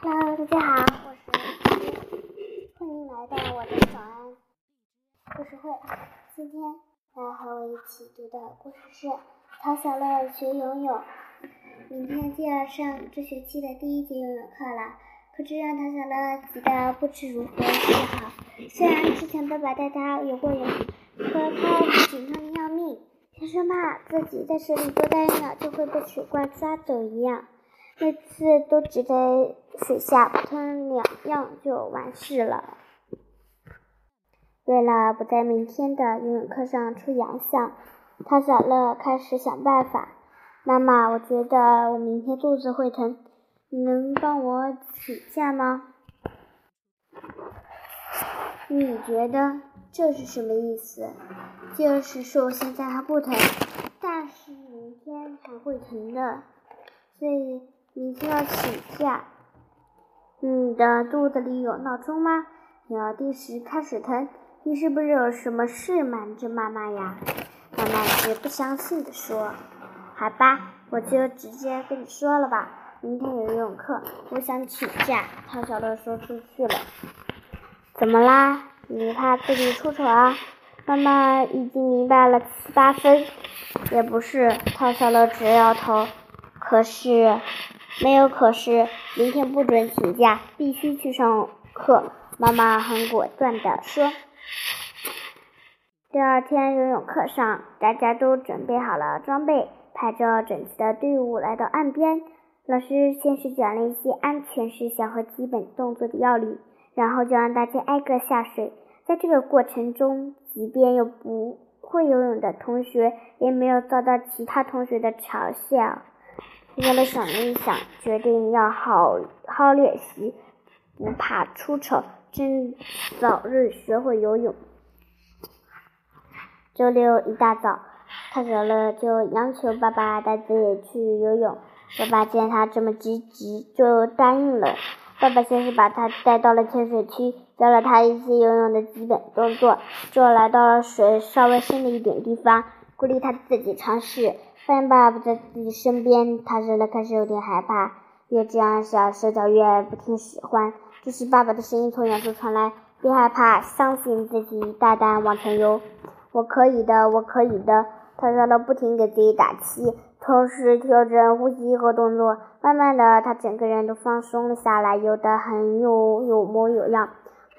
Hello，大家好，我是欢迎来到我的早安故事会。今天来和我一起读的故事是《陶小乐学游泳》。明天就要上这学期的第一节游泳课了，可这让陶小乐急得不知如何是好。虽然之前爸爸带他游过泳，可他紧张的要命，像生怕自己在水里多待一秒就会被水怪抓走一样。每次都只在水下喷两样就完事了。为了不在明天的游泳课上出洋相，汤小乐开始想办法。妈妈，我觉得我明天肚子会疼，你能帮我请假吗？你觉得这是什么意思？就是说现在还不疼，但是明天还会疼的，所以。明天要请假。你的肚子里有闹钟吗？你要定时开始疼。你是不是有什么事瞒着妈妈呀？妈妈是不相信的说。好吧，我就直接跟你说了吧。明天有游泳课，我想请假。陶小乐说出去了。怎么啦？你怕自己出丑啊？妈妈已经明白了七八分。也不是，陶小乐直摇头。可是。没有，可是明天不准请假，必须去上课。妈妈很果断地说。第二天游泳课上，大家都准备好了装备，排着整齐的队伍来到岸边。老师先是讲了一些安全事项和基本动作的要领，然后就让大家挨个下水。在这个过程中，即便有不会游泳的同学，也没有遭到其他同学的嘲笑。小乐想了一想，决定要好好练习，不怕出丑，争早日学会游泳。周六一大早，他小乐就央求爸爸带自己去游泳。爸爸见他这么积极，就答应了。爸爸先是把他带到了浅水区，教了他一些游泳的基本动作，之后来到了水稍微深的一点地方，鼓励他自己尝试。发现爸爸不在自己身边，他真的开始有点害怕。越这样想，手脚越不听使唤。这时，爸爸的声音从远处传来：“别害怕，相信自己，大胆往前游。我可以的，我可以的。”他在那不停给自己打气，同时调整呼吸和动作。慢慢的，他整个人都放松了下来，游得很有有模有样。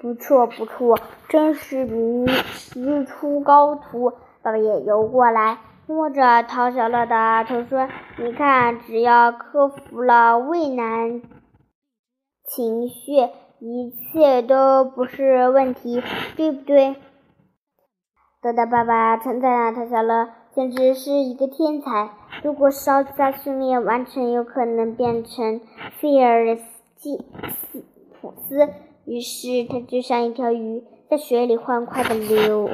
不错，不错，真是名师出高徒。爸爸也游过来。摸着陶小乐的头说：“你看，只要克服了畏难情绪，一切都不是问题，对不对？”得到爸爸称赞的陶小乐简直是一个天才。如果稍加训练完成，有可能变成菲尔斯普斯。于是他就像一条鱼，在水里欢快的流。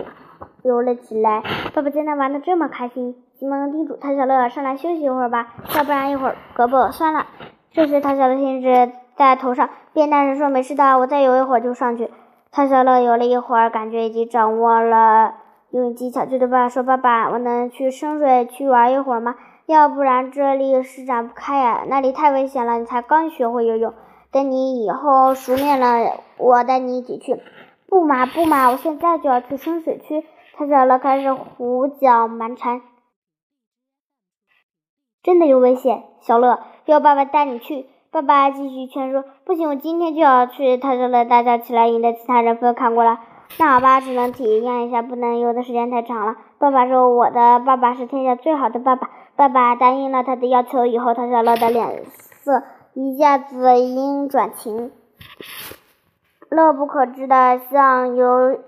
游了起来，爸爸见他玩的这么开心，急忙叮嘱唐小乐上来休息一会儿吧，要不然一会儿胳膊酸了。这时唐小乐兴致在头上，便大声说：“没事的，我再游一会儿就上去。”唐小乐游了一会儿，感觉已经掌握了游泳技巧，就对爸爸说：“爸爸，我能去深水区玩一会儿吗？要不然这里施展不开呀，那里太危险了。你才刚学会游泳，等你以后熟练了，我带你一起去。”“不嘛不嘛，我现在就要去深水区。”他小乐开始胡搅蛮缠，真的有危险！小乐，要爸爸带你去。爸爸继续劝说：“不行，我今天就要去。”他小乐大叫起来，引得其他人纷纷看过来。那好吧，只能体验一下，不能游的时间太长了。爸爸说：“我的爸爸是天下最好的爸爸。”爸爸答应了他的要求以后，他小乐的脸色一下子阴转晴，乐不可支的向游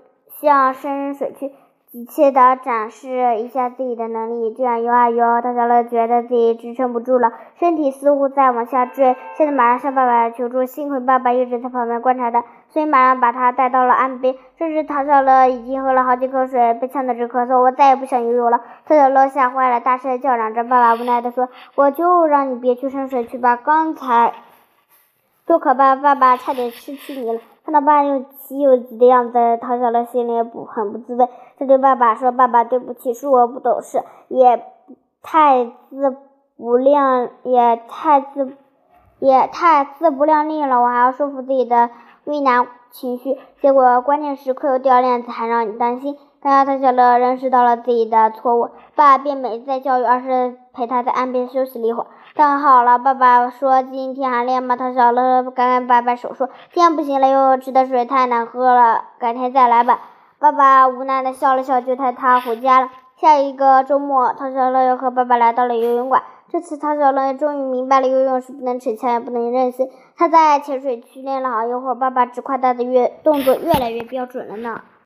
向深水区。急切地展示一下自己的能力，这样游啊游，大小乐觉得自己支撑不住了，身体似乎在往下坠，现在马上向爸爸求助。幸亏爸爸一直在旁边观察他，所以马上把他带到了岸边。这时，陶小乐已经喝了好几口水，被呛得直咳嗽。我再也不想游泳了！陶小乐吓坏了，大声叫嚷着。爸爸无奈地说：“我就让你别去深水区吧，刚才多可怕！爸爸差点失去你了。”看到爸又急又急的样子，陶小乐心里不很不滋味。他对爸爸说：“爸爸，对不起，是我不懂事，也太自不量，也太自也太自不量力了。我还要说服自己的畏难情绪，结果关键时刻又掉链子，还让你担心。刚刚唐小乐认识到了自己的错误，爸爸便没再教育，而是陪他在岸边休息了一会儿。汤好了，爸爸说今天还练吗？唐小乐赶紧摆摆手说：“今天不行了，又吃的水太难喝了，改天再来吧。”爸爸无奈的笑了笑，就带他回家了。下一个周末，唐小乐又和爸爸来到了游泳馆。这次，唐小乐终于明白了游泳是不能逞强，也不能任性。他在浅水区练了好一会儿，爸爸只夸他的越动作越来越标准了呢。